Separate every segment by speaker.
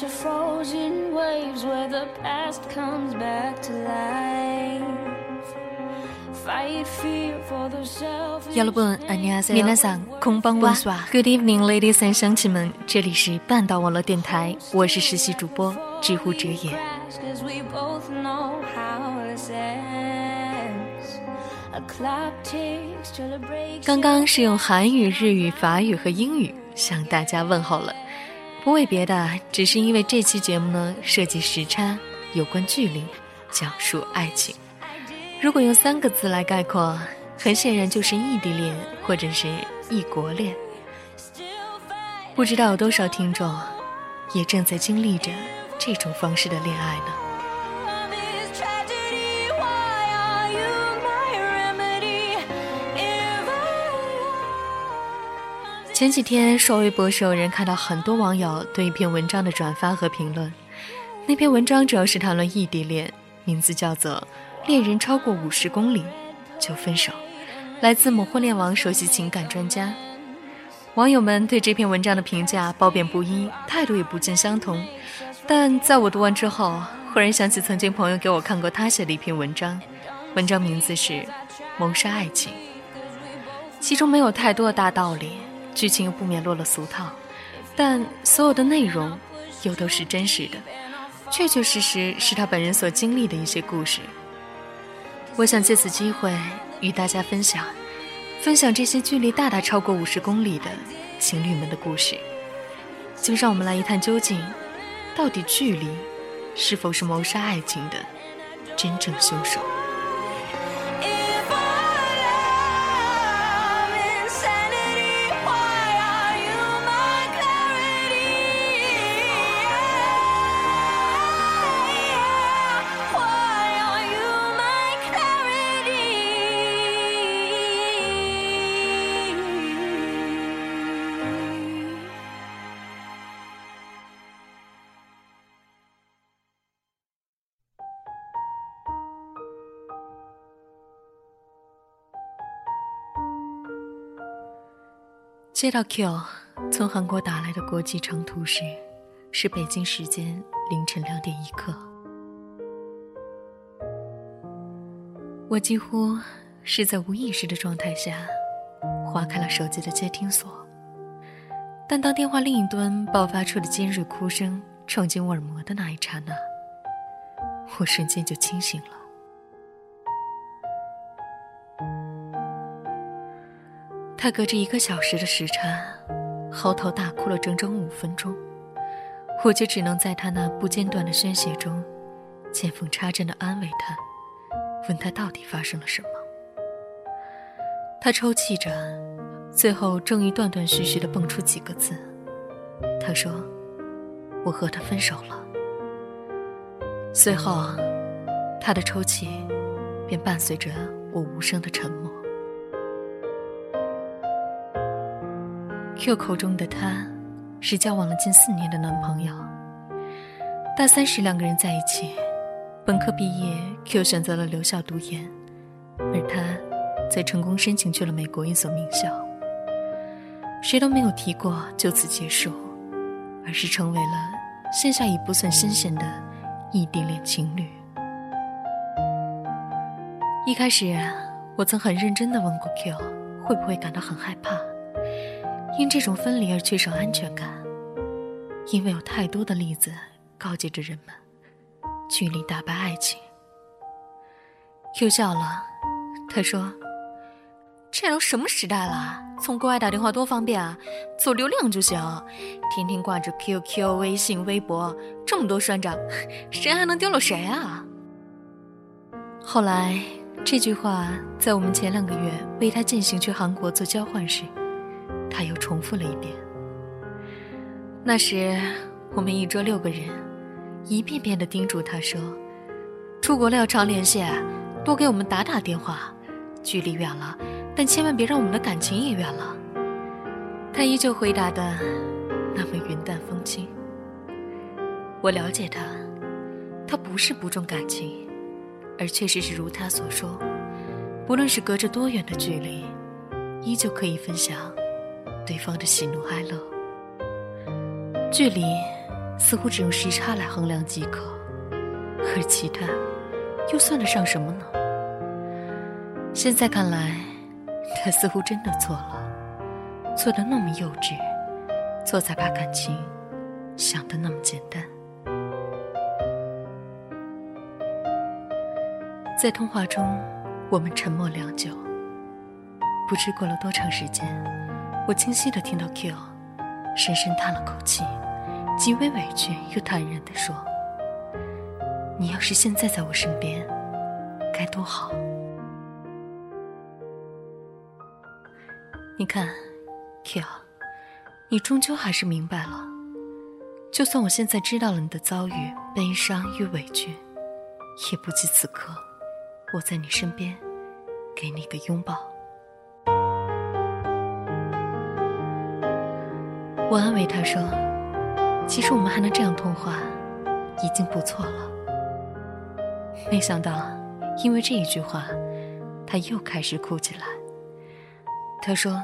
Speaker 1: into frozen waves where the past comes back to life. Fight fear for the self.
Speaker 2: 여러분 안녕하세요. 皆さんこんばんは. Good evening, ladies and gentlemen. 这里是半岛网络电台，我是实习主播知乎者也。
Speaker 1: Cause we both know how this ends. A clock ticks till it breaks.
Speaker 2: 刚刚是用韩语、日语、法语和英语向大家问候了， 不为别的，只是因为这期节目呢涉及时差，有关距离，讲述爱情。如果用三个字来概括，很显然就是异地恋或者是异国恋。不知道有多少听众也正在经历着这种方式的恋爱呢？前几天刷微博时，有人看到很多网友对一篇文章的转发和评论。那篇文章主要是谈论异地恋，名字叫做《恋人超过五十公里就分手》，来自某婚恋网首席情感专家。网友们对这篇文章的评价褒贬不一，态度也不尽相同。但在我读完之后，忽然想起曾经朋友给我看过他写的一篇文章，文章名字是《谋杀爱情》。其中没有太多的大道理，剧情又不免落了俗套，但所有的内容又都是真实的，确确实实是他本人所经历的一些故事。我想借此机会与大家分享，分享这些距离大大超过五十公里的情侣们的故事。就让我们来一探究竟，到底距离是否是谋杀爱情的真正凶手？接到 Q 从韩国打来的国际长途时，是北京时间凌晨两点一刻。我几乎是在无意识的状态下划开了手机的接听锁，但当电话另一端爆发出的尖锐哭声闯进我耳膜的那一刹那，我瞬间就清醒了。他隔着一个小时的时差，嚎啕大哭了整整五分钟，我就只能在他那不间断的宣泄中，见缝插针的安慰他，问他到底发生了什么。他抽泣着，最后终于断断续续的蹦出几个字。他说：“我和他分手了。”随后，他的抽泣便伴随着我无声的沉默。Q 口中的他，是交往了近四年的男朋友。大三时两个人在一起，本科毕业，Q 选择了留校读研，而他则成功申请去了美国一所名校。谁都没有提过就此结束，而是成为了线下已不算新鲜的异地恋情侣。一开始，我曾很认真地问过 Q，会不会感到很害怕？因这种分离而缺少安全感，因为有太多的例子告诫着人们，距离打败爱情。Q 笑了，他说：“这都什么时代了？从国外打电话多方便啊，走流量就行。天天挂着 QQ、微信、微博，这么多算账，谁还能丢了谁啊？”后来，这句话在我们前两个月为他进行去韩国做交换时。他又重复了一遍。那时，我们一桌六个人，一遍遍地叮嘱他说：“出国了要常联系，多给我们打打电话。距离远了，但千万别让我们的感情也远了。”他依旧回答的那么云淡风轻。我了解他，他不是不重感情，而确实是如他所说，不论是隔着多远的距离，依旧可以分享对方的喜怒哀乐。距离似乎只用时差来衡量即可，而其他又算得上什么呢？现在看来，他似乎真的错了，错得那么幼稚，错在把感情想得那么简单。在通话中，我们沉默良久。不知过了多长时间，我清晰的听到 Q 深深叹了口气。极为委屈又坦然的说：“你要是现在在我身边，该多好。你看，Q，你终究还是明白了。就算我现在知道了你的遭遇、悲伤与委屈，也不及此刻我在你身边，给你个拥抱。”我安慰他说。其实我们还能这样通话，已经不错了。没想到，因为这一句话，他又开始哭起来。他说：“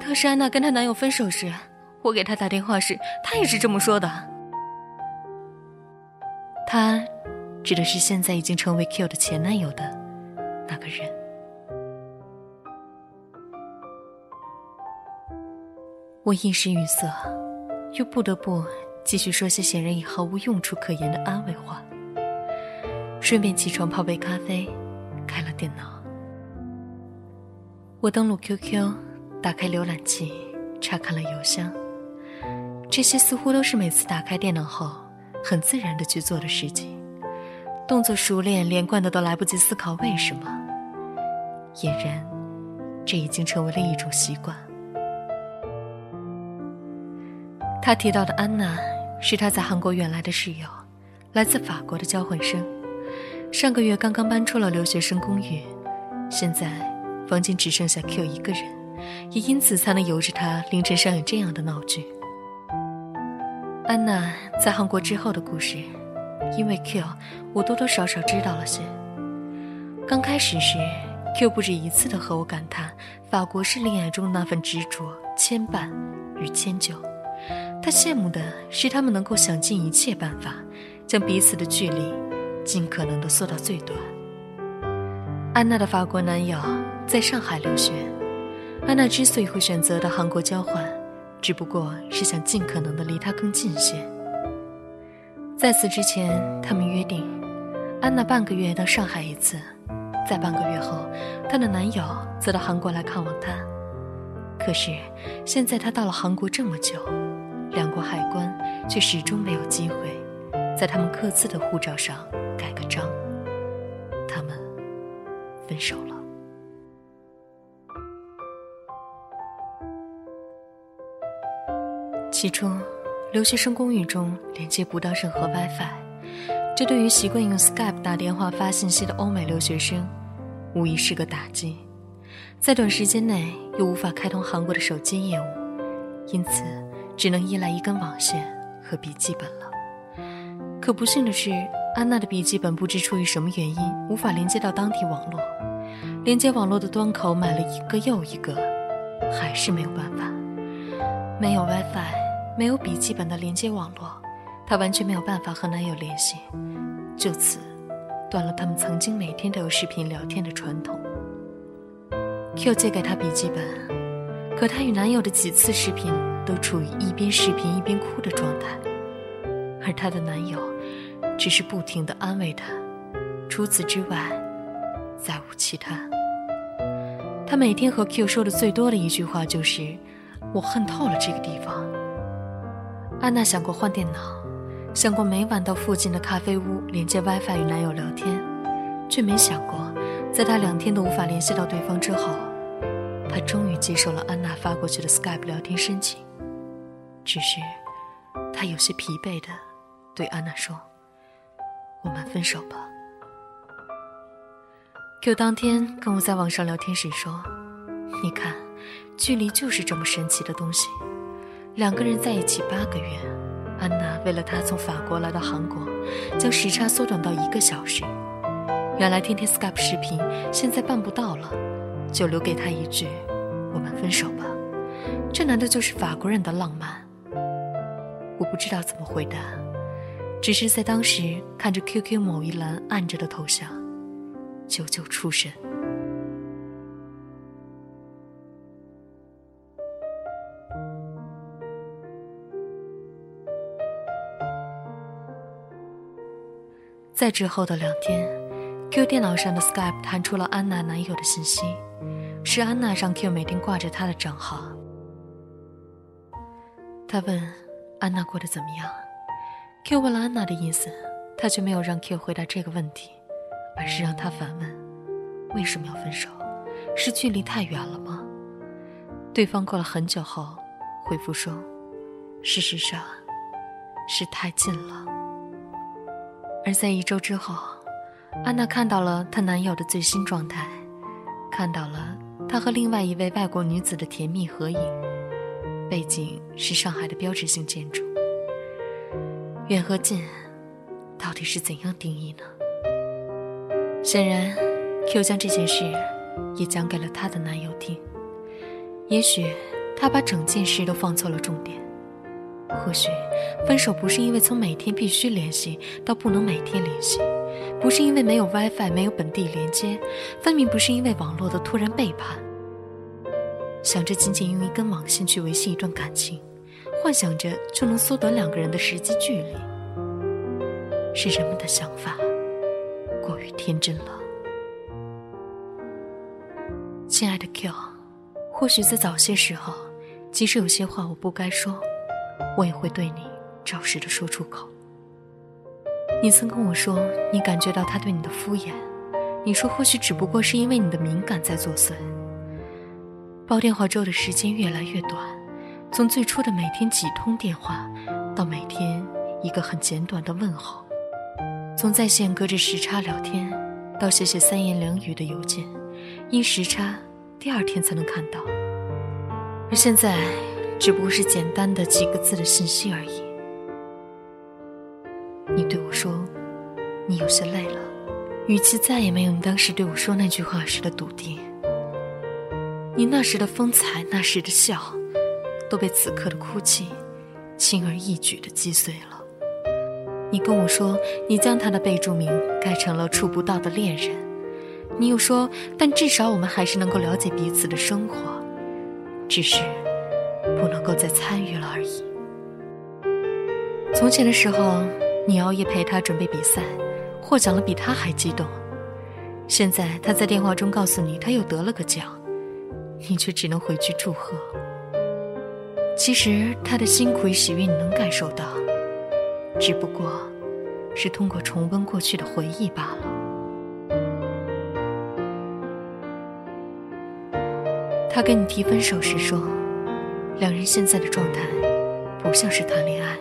Speaker 2: 当时安娜跟她男友分手时，我给她打电话时，她也是这么说的。”他指的是现在已经成为 Q 的前男友的那个人。我一时语塞。又不得不继续说些显然已毫无用处可言的安慰话，顺便起床泡杯咖啡，开了电脑。我登录 QQ，打开浏览器，查看了邮箱。这些似乎都是每次打开电脑后很自然的去做的事情，动作熟练连贯的都来不及思考为什么。俨然，这已经成为了一种习惯。他提到的安娜，是他在韩国远来的室友，来自法国的交换生。上个月刚刚搬出了留学生公寓，现在房间只剩下 Q 一个人，也因此才能由着他凌晨上演这样的闹剧。安娜在韩国之后的故事，因为 Q，我多多少少知道了些。刚开始时，Q 不止一次的和我感叹法国式恋爱中那份执着、牵绊与迁就。他羡慕的是他们能够想尽一切办法，将彼此的距离尽可能的缩到最短。安娜的法国男友在上海留学，安娜之所以会选择到韩国交换，只不过是想尽可能的离他更近些。在此之前，他们约定，安娜半个月到上海一次，在半个月后，她的男友则到韩国来看望她。可是，现在她到了韩国这么久。两国海关却始终没有机会，在他们各自的护照上盖个章。他们分手了。起初，留学生公寓中连接不到任何 WiFi，这对于习惯用 Skype 打电话发信息的欧美留学生，无疑是个打击。在短时间内又无法开通韩国的手机业务，因此。只能依赖一根网线和笔记本了。可不幸的是，安娜的笔记本不知出于什么原因无法连接到当地网络，连接网络的端口买了一个又一个，还是没有办法。没有 WiFi，没有笔记本的连接网络，她完全没有办法和男友联系，就此断了他们曾经每天都有视频聊天的传统。Q 借给她笔记本，可她与男友的几次视频。都处于一边视频一边哭的状态，而她的男友只是不停的安慰她，除此之外再无其他。他每天和 Q 说的最多的一句话就是：“我恨透了这个地方。”安娜想过换电脑，想过每晚到附近的咖啡屋连接 WiFi 与男友聊天，却没想过，在她两天都无法联系到对方之后，她终于接受了安娜发过去的 Skype 聊天申请。只是，他有些疲惫的对安娜说：“我们分手吧。”Q 当天跟我在网上聊天时说：“你看，距离就是这么神奇的东西。两个人在一起八个月，安娜为了他从法国来到韩国，将时差缩短到一个小时。原来天天 Skype 视频，现在办不到了，就留给他一句：我们分手吧。这难道就是法国人的浪漫？”不知道怎么回答，只是在当时看着 QQ 某一栏按着的头像，久久出神。在之后的两天，Q 电脑上的 Skype 弹出了安娜男友的信息，是安娜让 Q 每天挂着他的账号。他问安娜过得怎么样，Q 问了安娜的意思，他却没有让 Q 回答这个问题，而是让他反问：为什么要分手？是距离太远了吗？对方过了很久后回复说：事实上，是太近了。而在一周之后，安娜看到了她男友的最新状态，看到了他和另外一位外国女子的甜蜜合影，背景是上海的标志性建筑。远和近，到底是怎样定义呢？显然，Q 将这件事也讲给了她的男友听。也许，她把整件事都放错了重点。或许，分手不是因为从每天必须联系到不能每天联系，不是因为没有 WiFi 没有本地连接，分明不是因为网络的突然背叛。想着仅仅用一根网线去维系一段感情，幻想着就能缩短两个人的实际距离，是人们的想法过于天真了。亲爱的 Q，或许在早些时候，即使有些话我不该说。我也会对你照实的说出口。你曾跟我说，你感觉到他对你的敷衍，你说或许只不过是因为你的敏感在作祟。煲电话粥的时间越来越短，从最初的每天几通电话，到每天一个很简短的问候，从在线隔着时差聊天，到写写三言两语的邮件，因时差第二天才能看到，而现在。只不过是简单的几个字的信息而已。你对我说，你有些累了，语气再也没有你当时对我说那句话时的笃定。你那时的风采，那时的笑，都被此刻的哭泣，轻而易举的击碎了。你跟我说，你将他的备注名改成了“触不到的恋人”，你又说，但至少我们还是能够了解彼此的生活，只是。不能够再参与了而已。从前的时候，你熬夜陪他准备比赛，获奖了比他还激动。现在他在电话中告诉你他又得了个奖，你却只能回去祝贺。其实他的辛苦与喜悦你能感受到，只不过是通过重温过去的回忆罢了。他跟你提分手时说。两人现在的状态，不像是谈恋爱，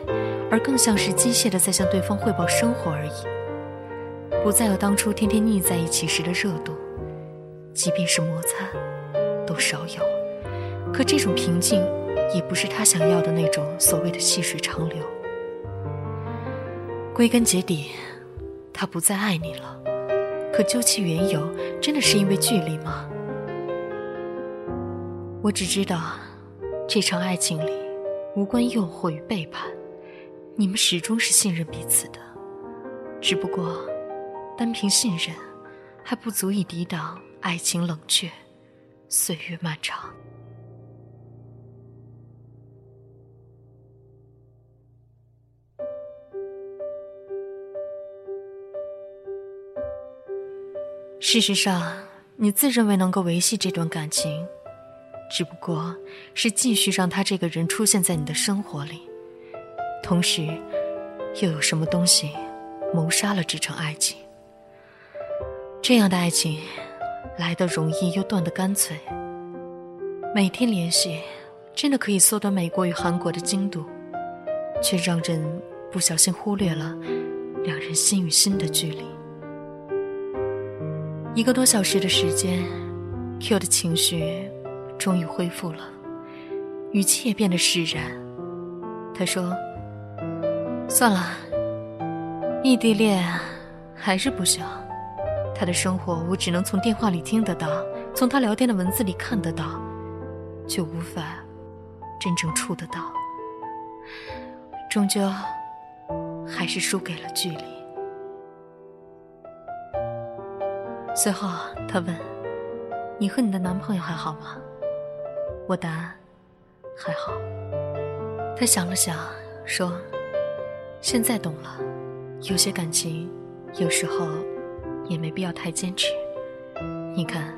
Speaker 2: 而更像是机械的在向对方汇报生活而已。不再有当初天天腻在一起时的热度，即便是摩擦，都少有。可这种平静，也不是他想要的那种所谓的细水长流。归根结底，他不再爱你了。可究其缘由，真的是因为距离吗？我只知道。这场爱情里，无关诱惑与背叛，你们始终是信任彼此的。只不过，单凭信任，还不足以抵挡爱情冷却，岁月漫长。事实上，你自认为能够维系这段感情。只不过是继续让他这个人出现在你的生活里，同时，又有什么东西谋杀了这场爱情？这样的爱情，来的容易又断得干脆。每天联系，真的可以缩短美国与韩国的经度，却让人不小心忽略了两人心与心的距离。一个多小时的时间，Q 的情绪。终于恢复了，语气也变得释然。他说：“算了，异地恋还是不行。他的生活我只能从电话里听得到，从他聊天的文字里看得到，却无法真正触得到。终究还是输给了距离。随后，他问：“你和你的男朋友还好吗？”我答：“还好。”他想了想，说：“现在懂了，有些感情，有时候也没必要太坚持。你看，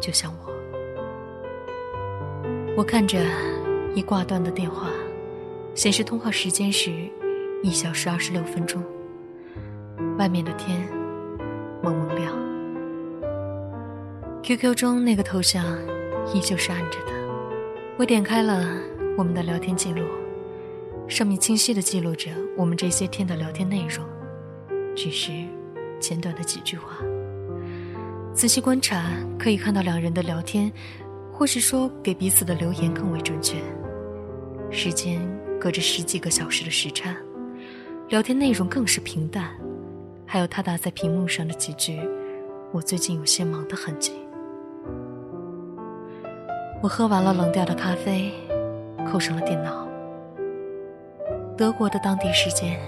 Speaker 2: 就像我。”我看着已挂断的电话。显示通话时间是一小时二十六分钟。外面的天蒙蒙亮。QQ 中那个头像依旧是暗着的。我点开了我们的聊天记录，上面清晰的记录着我们这些天的聊天内容，只是简短的几句话。仔细观察，可以看到两人的聊天，或是说给彼此的留言更为准确。时间。隔着十几个小时的时差，聊天内容更是平淡，还有他打在屏幕上的几句“我最近有些忙”的痕迹。我喝完了冷掉的咖啡，扣上了电脑。德国的当地时间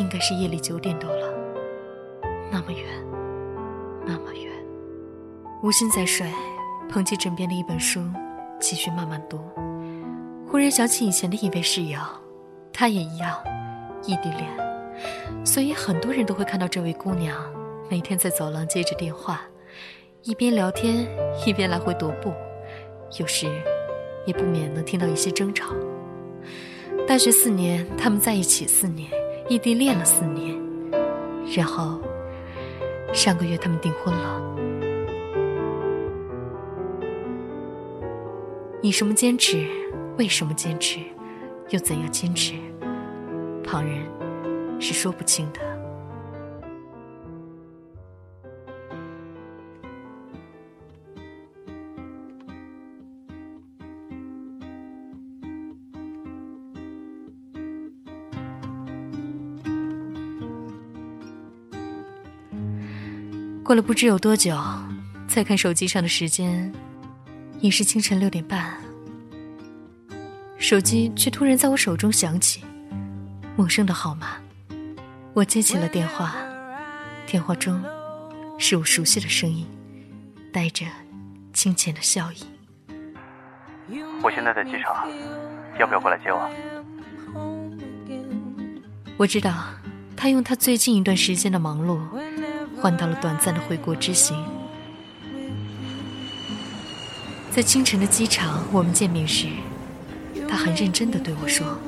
Speaker 2: 应该是夜里九点多了，那么远，那么远。无心再睡，捧起枕边的一本书，继续慢慢读。忽然想起以前的一位室友，她也一样，异地恋，所以很多人都会看到这位姑娘每天在走廊接着电话，一边聊天一边来回踱步，有时也不免能听到一些争吵。大学四年，他们在一起四年，异地恋了四年，然后上个月他们订婚了。你什么坚持？为什么坚持？又怎样坚持？旁人是说不清的。过了不知有多久，再看手机上的时间，已是清晨六点半。手机却突然在我手中响起，陌生的号码。我接起了电话，电话中是我熟悉的声音，带着清浅的笑意。
Speaker 3: 我现在在机场，要不要过来接我？
Speaker 2: 我知道，他用他最近一段时间的忙碌，换到了短暂的回国之行。在清晨的机场，我们见面时。他很认真的对我说：“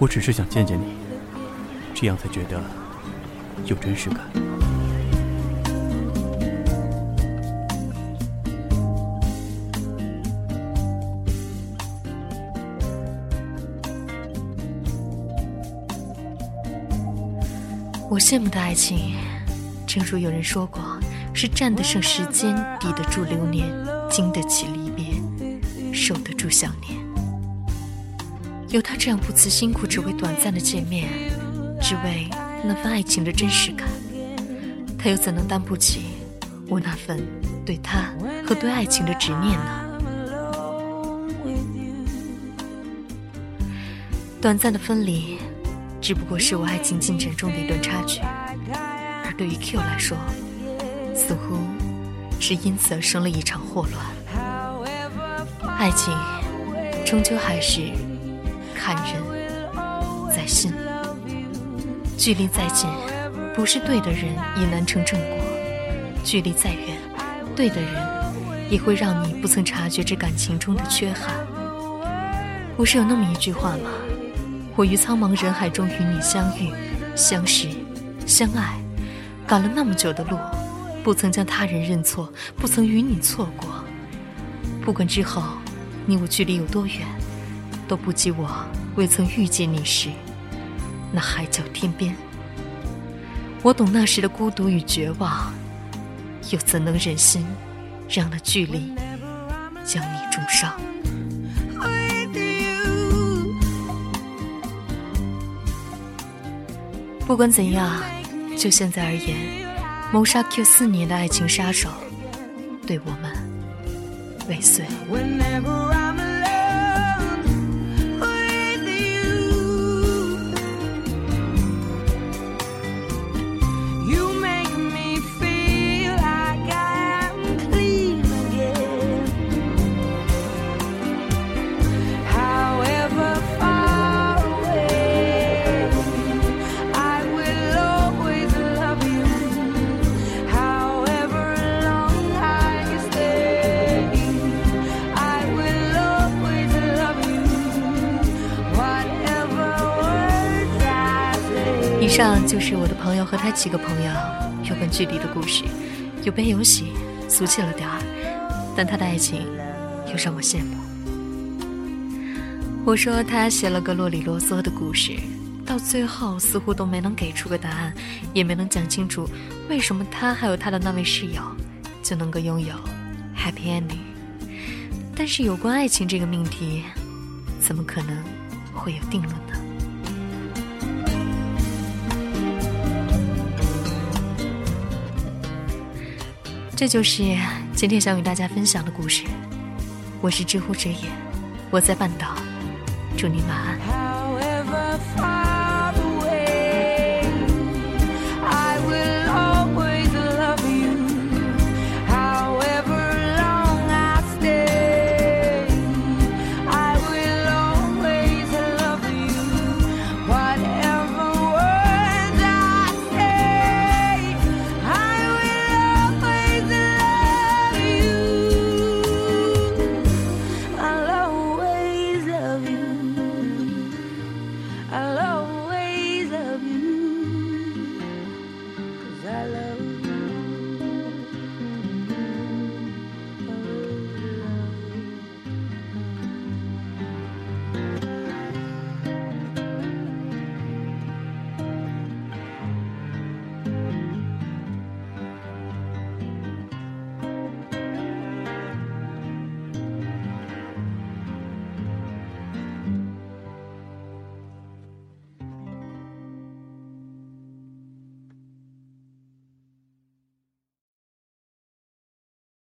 Speaker 3: 我只是想见见你，这样才觉得有真实感。”
Speaker 2: 我羡慕的爱情，正如有人说过，是站得胜时间，抵得住流年，经得起离别，受得住想念。有他这样不辞辛苦，只为短暂的见面，只为那份爱情的真实感，他又怎能担不起我那份对他和对爱情的执念呢？短暂的分离，只不过是我爱情进程中的一段插曲，对于 Q 来说，似乎是因此而生了一场祸乱。爱情，终究还是。看人在心，距离再近，不是对的人也难成正果；距离再远，对的人也会让你不曾察觉这感情中的缺憾。不是有那么一句话吗？我于苍茫人海中与你相遇、相识、相爱，赶了那么久的路，不曾将他人认错，不曾与你错过。不管之后你我距离有多远。都不及我未曾遇见你时，那海角天边。我懂那时的孤独与绝望，又怎能忍心让那距离将你重伤？不管怎样，就现在而言，谋杀 Q 四年的爱情杀手，对我们未遂。上就是我的朋友和他几个朋友有关距离的故事，有悲有喜，俗气了点儿，但他的爱情又让我羡慕。我说他写了个啰里啰嗦的故事，到最后似乎都没能给出个答案，也没能讲清楚为什么他还有他的那位室友就能够拥有 happy ending。但是有关爱情这个命题，怎么可能会有定论呢？这就是今天想与大家分享的故事。我是知乎者也，我在半岛，祝你晚安。